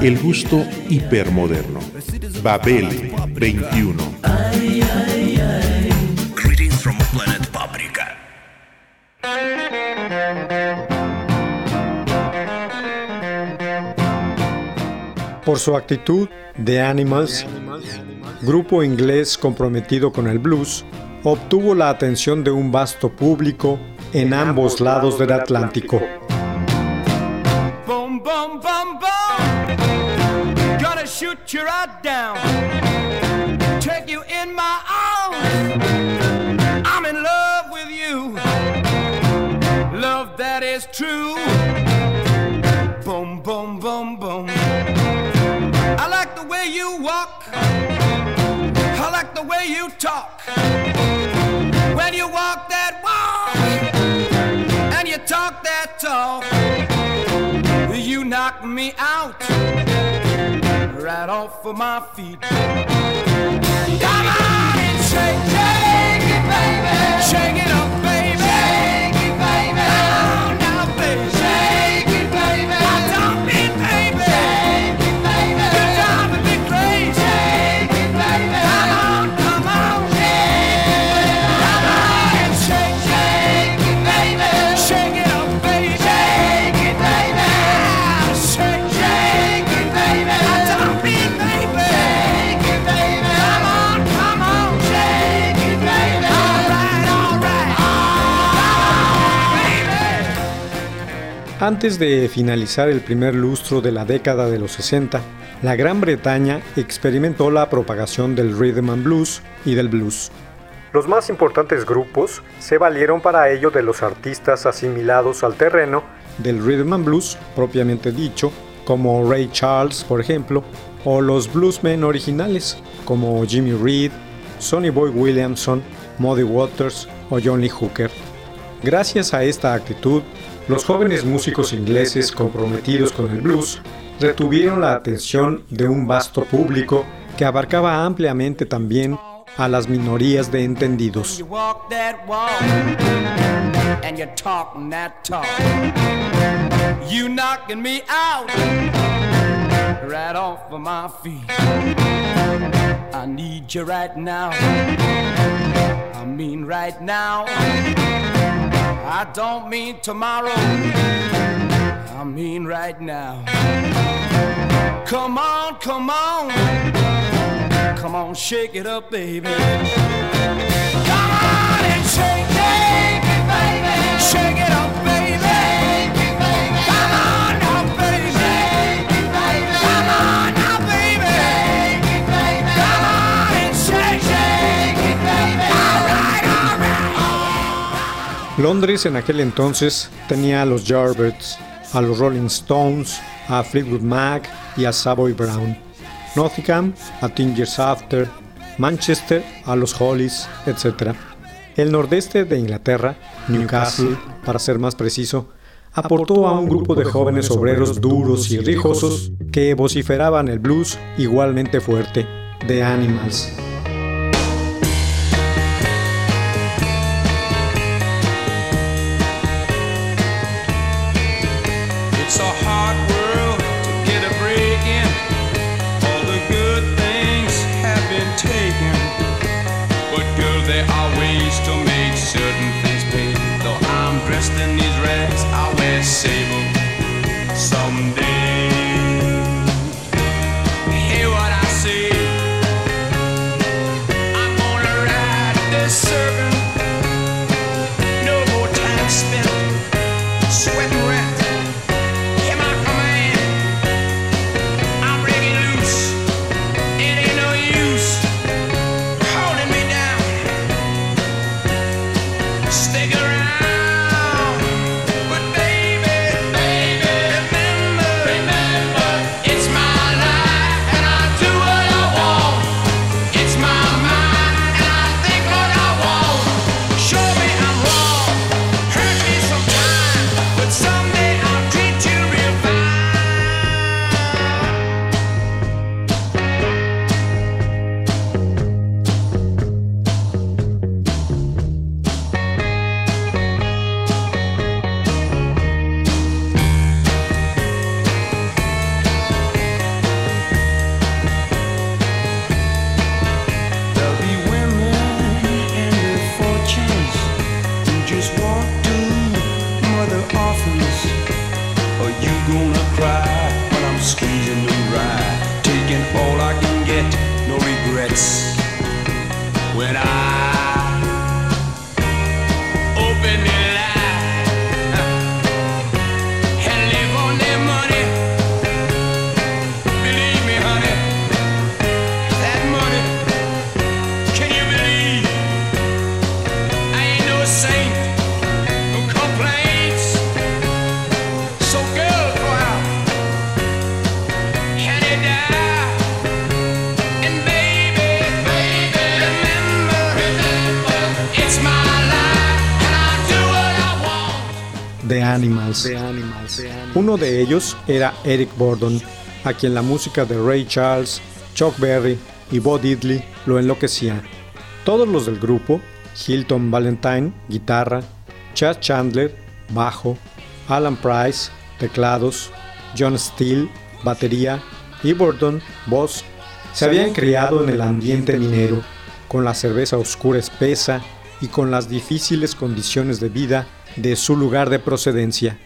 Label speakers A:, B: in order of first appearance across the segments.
A: El gusto hipermoderno. Babel 21.
B: Greetings from planet Paprika.
C: Por su actitud, The Animals, grupo inglés comprometido con el blues, obtuvo la atención de un vasto público en ambos lados del Atlántico.
D: Boom, boom. Gonna shoot you right down. Take you in my arms. I'm in love with you. Love that is true. Boom, boom, boom, boom. I like the way you walk. I like the way you talk. When you walk that off of my feet. Come on and shake, shake it, baby. Shake it up, baby.
C: Antes de finalizar el primer lustro de la década de los 60, la Gran Bretaña experimentó la propagación del rhythm and blues y del blues. Los más importantes grupos se valieron para ello de los artistas asimilados al terreno del rhythm and blues propiamente dicho, como Ray Charles, por ejemplo, o los bluesmen originales, como Jimmy Reed, Sonny Boy Williamson, Muddy Waters o John Lee Hooker. Gracias a esta actitud, los jóvenes músicos ingleses comprometidos con el blues retuvieron la atención de un vasto público que abarcaba ampliamente también a las minorías de entendidos.
D: I need you right now. I mean right now. I don't mean tomorrow. I mean right now. Come on, come on. Come on, shake it up, baby. Come on and shake,
C: Londres en aquel entonces tenía a los Yardbirds, a los Rolling Stones, a Fleetwood Mac y a Savoy Brown. Nottingham a Teen Years After, Manchester a los Hollies, etc. El nordeste de Inglaterra, Newcastle, para ser más preciso, aportó a un grupo de jóvenes obreros duros y rijosos que vociferaban el blues igualmente fuerte, The Animals.
E: The
C: Animals. Uno de ellos era Eric Burdon, a quien la música de Ray Charles, Chuck Berry y Bo Diddley lo enloquecía. Todos los del grupo, Hilton Valentine, guitarra, Chad Chandler, bajo, Alan Price, teclados, John Steele, batería y Burdon, voz, se habían criado en el ambiente minero, con la cerveza oscura espesa y con las difíciles condiciones de vida de su lugar de procedencia.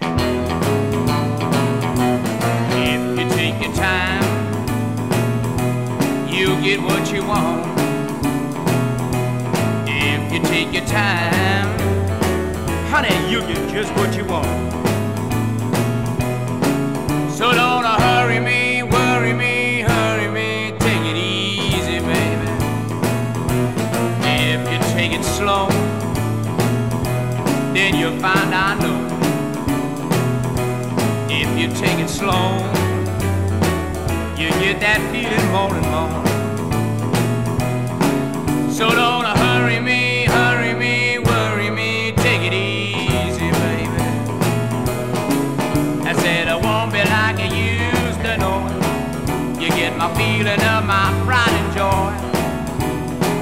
E: Slow, then you'll find I know. If you take it slow, you get that feeling more and more. So don't hurry me, hurry me, worry me, take it easy, baby. I said I won't be like I used to know. You get my feeling of my pride and joy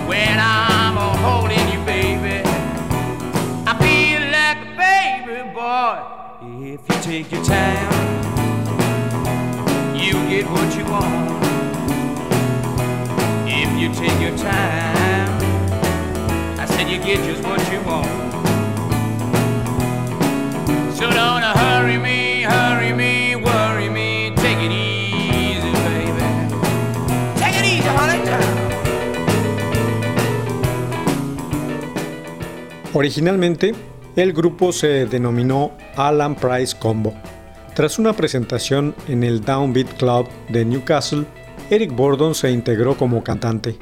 E: when I'm If you take your time, you get what you want. If you take your time, I said you get just what you want. So don't hurry me, hurry me, worry me, take it easy, baby. Take it easy, honey.
C: Originalmente, el grupo se denominó Alan Price Combo. Tras una presentación en el Downbeat Club de Newcastle, Eric Burdon se integró como cantante.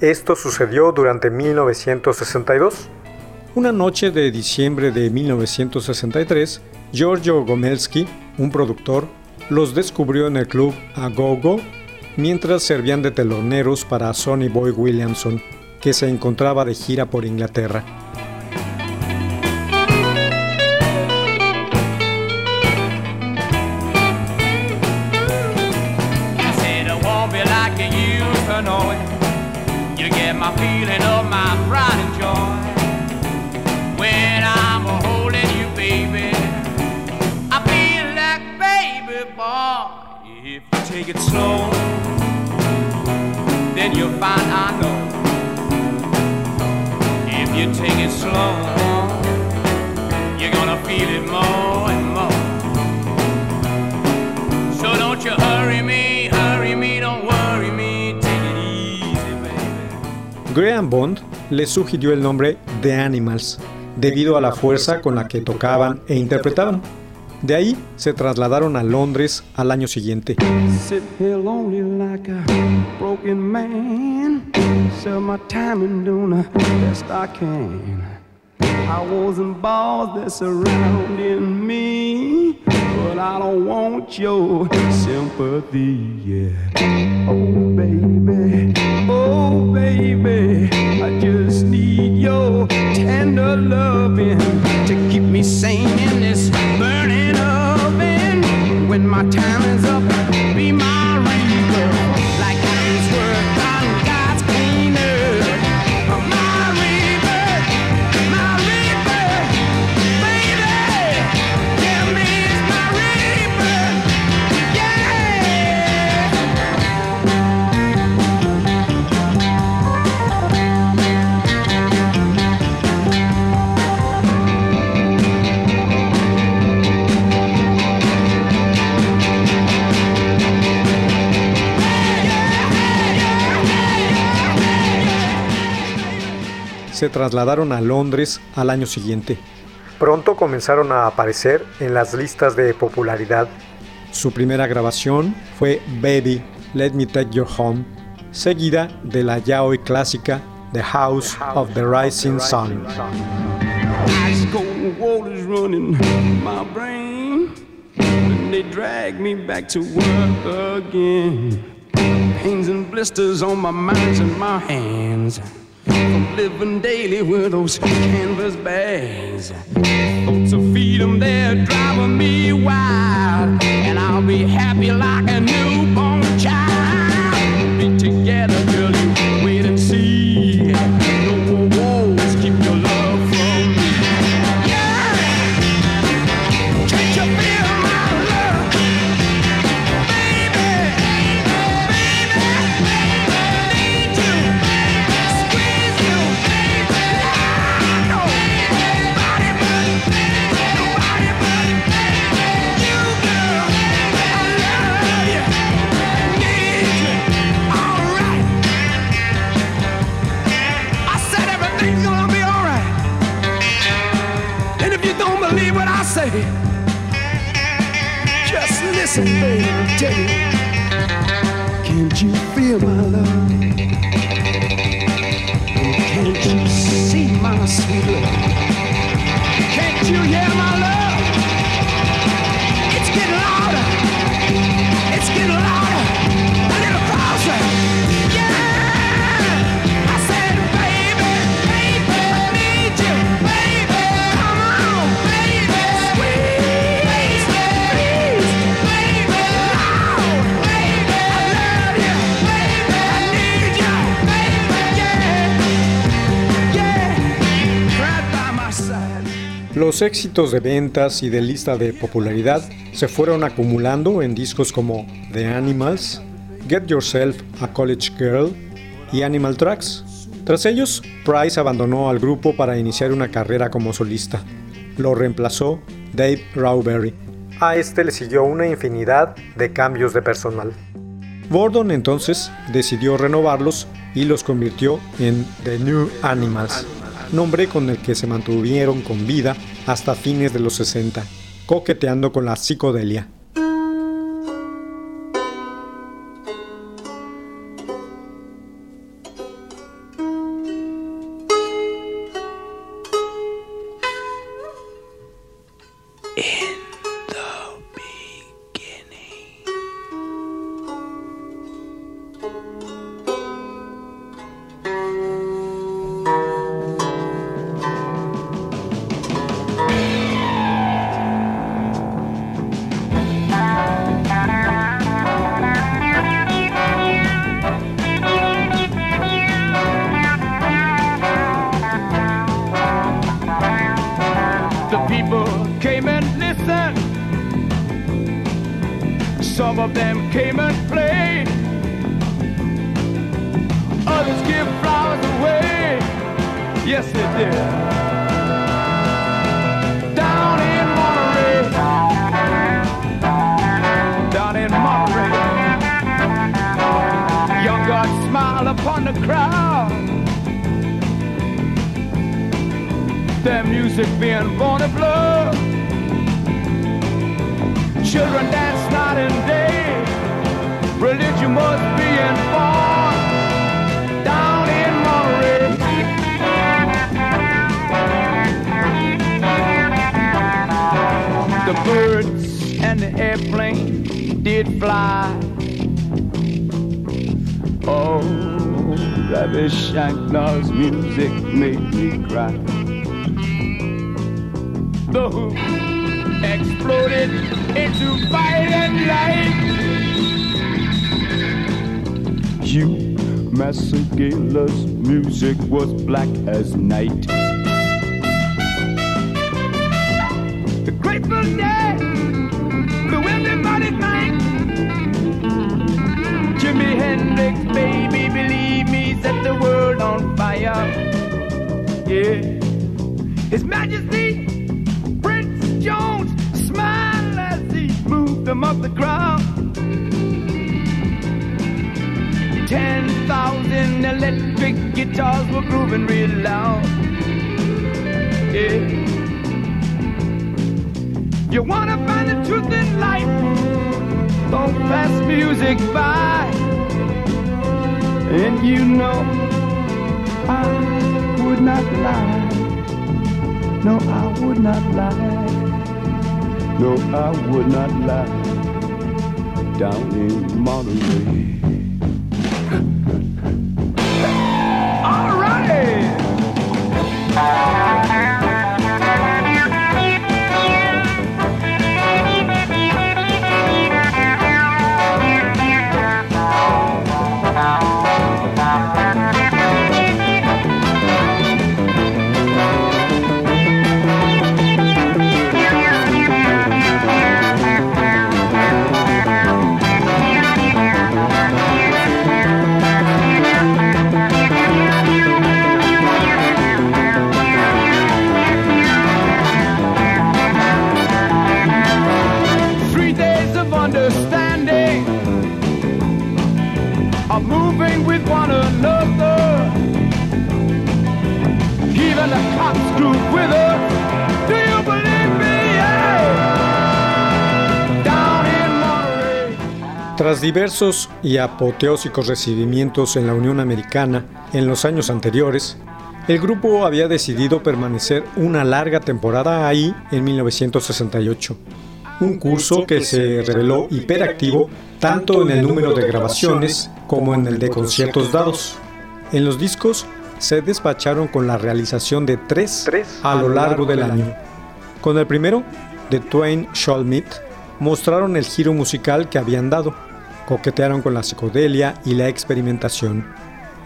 C: Esto sucedió durante 1962. Una noche de diciembre de 1963, Giorgio Gomelski, un productor, los descubrió en el club A Go Go mientras servían de teloneros para Sonny Boy Williamson, que se encontraba de gira por Inglaterra.
E: If you take it slow, then you'll find I know. If you take it slow, you're gonna feel it more and more. So don't you hurry me, hurry.
C: Graham Bond le sugirió el nombre The Animals, debido a la fuerza con la que tocaban e interpretaban. De ahí se trasladaron a Londres al año siguiente.
D: Sit here lonely like a broken man. Sell my time and doing the best I can. I wasn't balls that surrounding me, but I don't want your sympathy, yeah. Oh baby, oh baby, I just need your tender loving to keep me sane in this my time is up,
C: se trasladaron a Londres al año siguiente. Pronto comenzaron a aparecer en las listas de popularidad. Su primera grabación fue Baby, Let Me Take Your Home, seguida de la ya hoy clásica The House of the Rising Sun.
D: They drag me back to work again. Pains and blisters on my minds and my hands. From living daily with those canvas bags. Thoughts of freedom, they're driving me wild. And I'll be happy like a newborn child. Be together, girl, what I say, just listen, baby, I'll tell you.
C: Los éxitos de ventas y de lista de popularidad se fueron acumulando en discos como The Animals, Get Yourself a College Girl y Animal Tracks. Tras ellos, Price abandonó al grupo para iniciar una carrera como solista. Lo reemplazó Dave Rawberry. A este le siguió una infinidad de cambios de personal. Bordon entonces decidió renovarlos y los convirtió en The New Animals, nombre con el que se mantuvieron con vida hasta fines de los 60, coqueteando con la psicodelia.
D: Music being born of blood. Children dance night and day. Religion was being born down in Monterey. The birds and the airplane did fly. Oh, Ravi Shankar's music made me cry the Who exploded into violent light. Hugh Massagala's music was black as night. The Grateful Dead blew everybody mind. Jimi Hendrix, baby, believe me, set the world on fire. Yeah. Ten thousand electric guitars were grooving real loud. Yeah. You wanna find the truth in life? Don't pass music by. And you know I would not lie. No, I would not lie. No, I would not lie. Down in Monterey.
C: Tras diversos y apoteósicos recibimientos en la Unión Americana en los años anteriores, el grupo había decidido permanecer una larga temporada ahí en 1968. Un curso que se reveló hiperactivo tanto en el número de grabaciones como en el de conciertos dados. En los discos se despacharon con la realización de tres, a lo largo del año. Con el primero, The Twain Shall Meet, mostraron el giro musical que habían dado. Coquetearon con la psicodelia y la experimentación.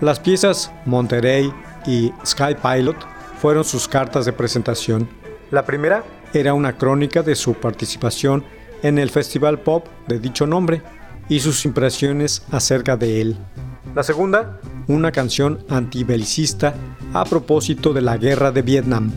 C: Las piezas Monterey y Sky Pilot fueron sus cartas de presentación. La primera era una crónica de su participación en el Festival Pop de dicho nombre y sus impresiones acerca de él. La segunda, una canción antibelicista a propósito de la guerra de Vietnam.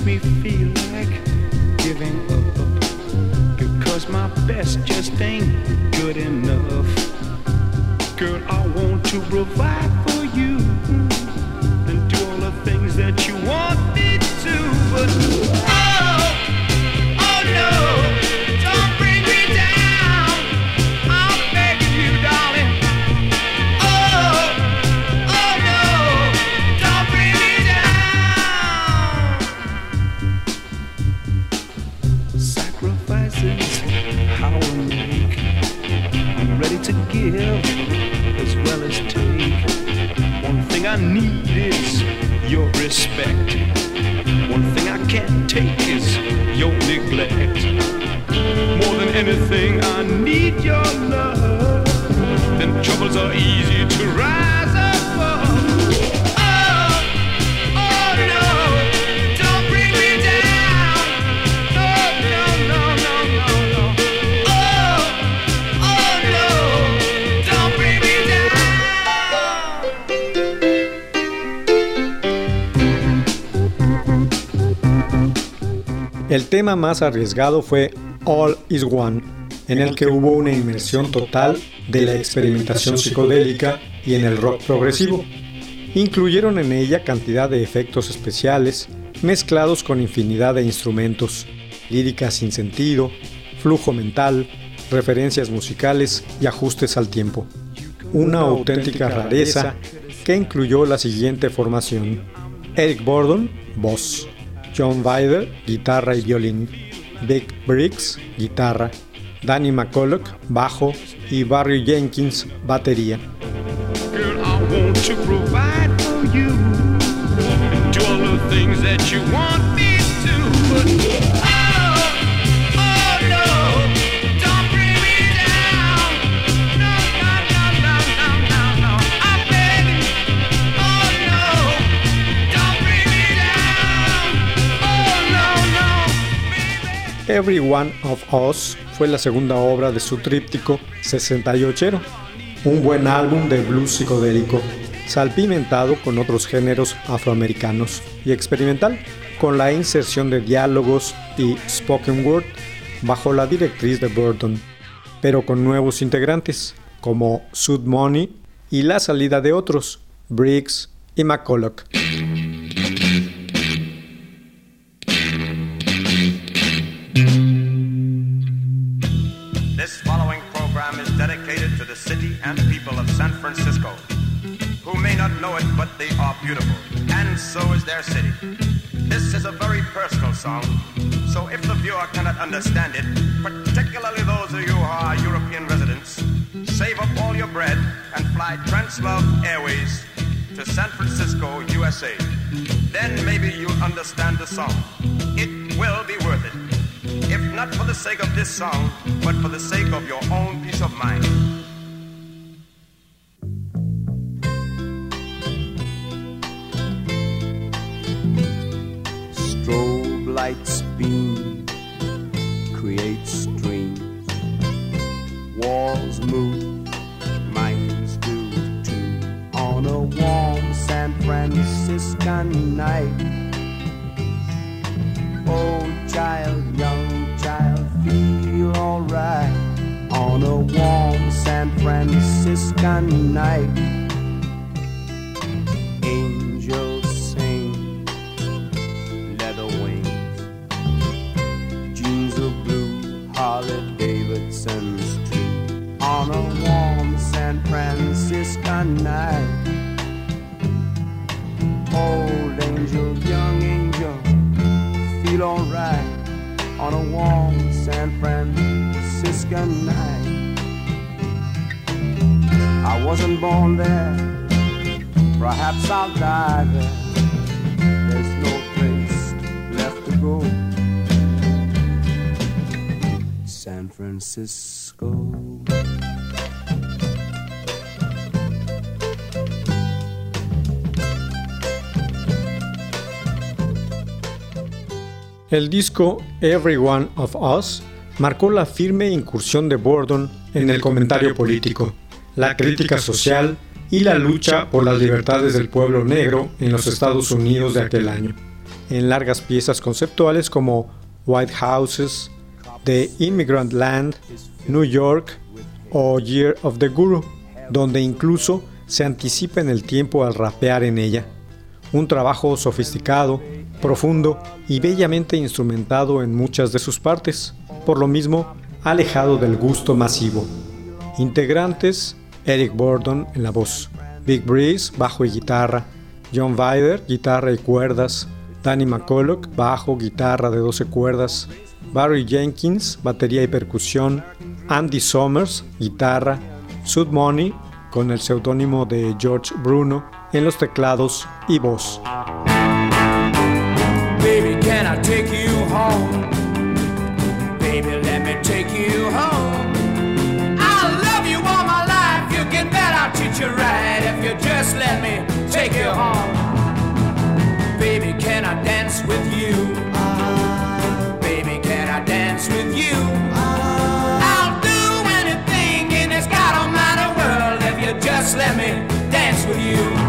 D: Makes me feel like giving up because my best just ain't good enough. Girl, I want to provide for you and do all the things that you want me to, but thing I need is your respect. One thing I can't take is your neglect. More than anything, I need your love. Then troubles are easy to rise
C: El tema más arriesgado fue All Is One, en el que hubo una inmersión total de la experimentación psicodélica y en el rock progresivo. Incluyeron en ella cantidad de efectos especiales, mezclados con infinidad de instrumentos, lírica sin sentido, flujo mental, referencias musicales y ajustes al tiempo. Una auténtica rareza que incluyó la siguiente formación. Eric Burdon, voz. John Vider, guitarra y violín. Vic Briggs, guitarra. Danny McCulloch, bajo. Y Barry Jenkins, batería. Every One of Us fue la segunda obra de su tríptico 68, un buen álbum de blues psicodélico, salpimentado con otros géneros afroamericanos y experimental, con la inserción de diálogos y spoken word bajo la directriz de Burton, pero con nuevos integrantes como Sud Money y la salida de otros, Briggs y McCulloch.
F: City and people of San Francisco, who may not know it, but they are beautiful, and so is their city. This is a very personal song, so if the viewer cannot understand it, particularly those of you who are European residents, save up all your bread and fly Translove Airways to San Francisco, USA. Then maybe you'll understand the song. It will be worth it. If not for the sake of this song, but for the sake of your own peace of mind.
D: Lights beam, create streams. Walls move, minds do too. On a warm San Franciscan night. Oh, child, young child, feel alright. On a warm San Franciscan night. Franciscan night. I wasn't born there. Perhaps I'll die there. There's no place left to go. San Francisco.
C: El disco Every One of Us marcó la firme incursión de Bordon en el comentario político, la crítica social y la lucha por las libertades del pueblo negro en los Estados Unidos de aquel año, en largas piezas conceptuales como White Houses, The Immigrant Land, New York o Year of the Guru, donde incluso se anticipa en el tiempo al rapear en ella. Un trabajo sofisticado, profundo y bellamente instrumentado en muchas de sus partes, por lo mismo alejado del gusto masivo. Integrantes Eric Burdon en la voz, Big Breeze, bajo y guitarra, John Vider, guitarra y cuerdas, Danny McCulloch, bajo, guitarra de 12 cuerdas, Barry Jenkins, batería y percusión, Andy Summers, guitarra, Sud Money, con el seudónimo de George Bruno, en los teclados y voz.
G: Can I take you home? Baby, let me take you home. I'll love you all my life. You get better, I'll treat you right. If you just let me take you home. Baby, can I dance with you? Baby, can I dance with you? I'll do anything in this God Almighty world if you just let me dance with you.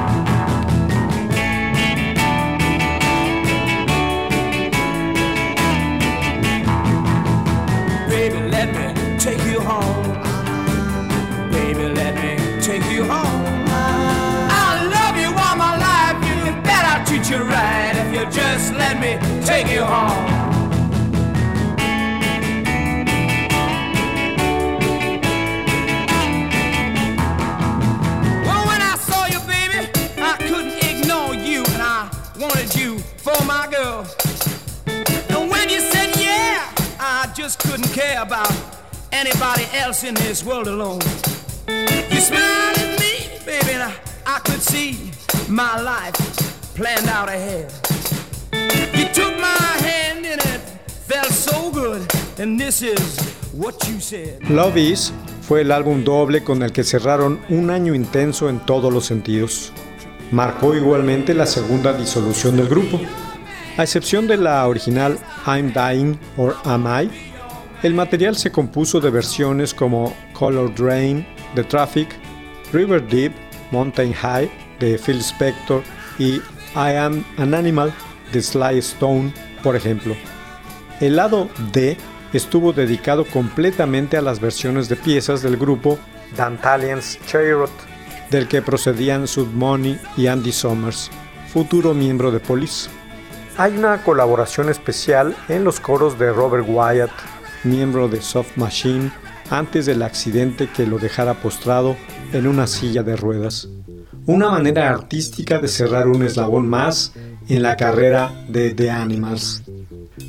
G: You right if you just let me take you home. Well, when I saw you, baby, I couldn't ignore you, and I wanted you for my girl. And when you said yeah, I just couldn't care about anybody else in this world alone. You smiled at me, baby, and I, I could see my life planned out ahead. Felt so good, and this is what you said.
C: Love Is fue el álbum doble con el que cerraron un año intenso en todos los sentidos. Marcó igualmente la segunda disolución del grupo. A excepción de la original I'm Dying or Am I, el material se compuso de versiones como Color Drain de Traffic, River Deep, Mountain High de Phil Spector y I Am an Animal de Sly Stone, por ejemplo. El lado D estuvo dedicado completamente a las versiones de piezas del grupo Dantalians Chariot, del que procedían Sud Money y Andy Summers, futuro miembro de Police. Hay una colaboración especial en los coros de Robert Wyatt, miembro de Soft Machine, antes del accidente que lo dejara postrado en una silla de ruedas. Una manera artística de cerrar un eslabón más en la carrera de The Animals.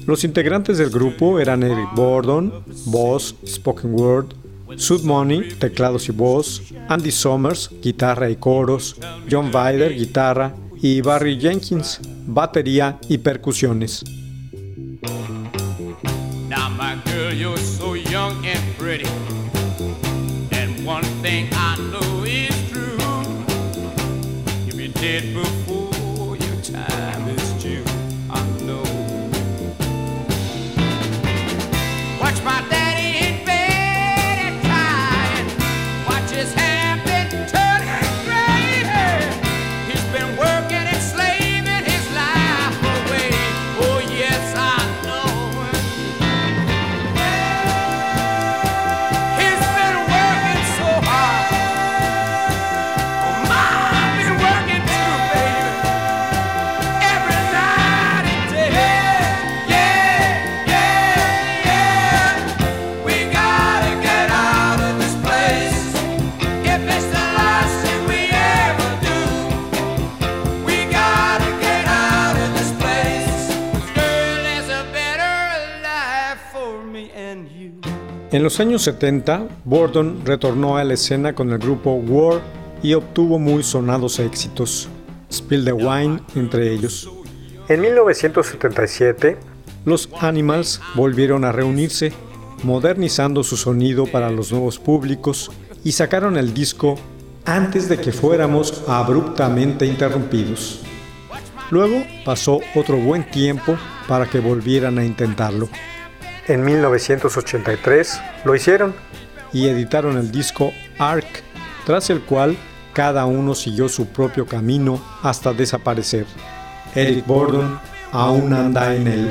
C: Los integrantes del grupo eran Eric Bordon, voz, spoken word, Sud Money, teclados y voz, Andy Summers, guitarra y coros, John Vider, guitarra, y Barry Jenkins, batería y percusiones. Los años 70, Bordon retornó a la escena con el grupo War y obtuvo muy sonados éxitos, Spill the Wine entre ellos. En 1977, los Animals volvieron a reunirse, modernizando su sonido para los nuevos públicos y sacaron el disco antes de que fuéramos abruptamente interrumpidos. Luego pasó otro buen tiempo para que volvieran a intentarlo. En 1983 lo hicieron y editaron el disco Ark, tras el cual cada uno siguió su propio camino hasta desaparecer. Eric Bordon aún anda en él.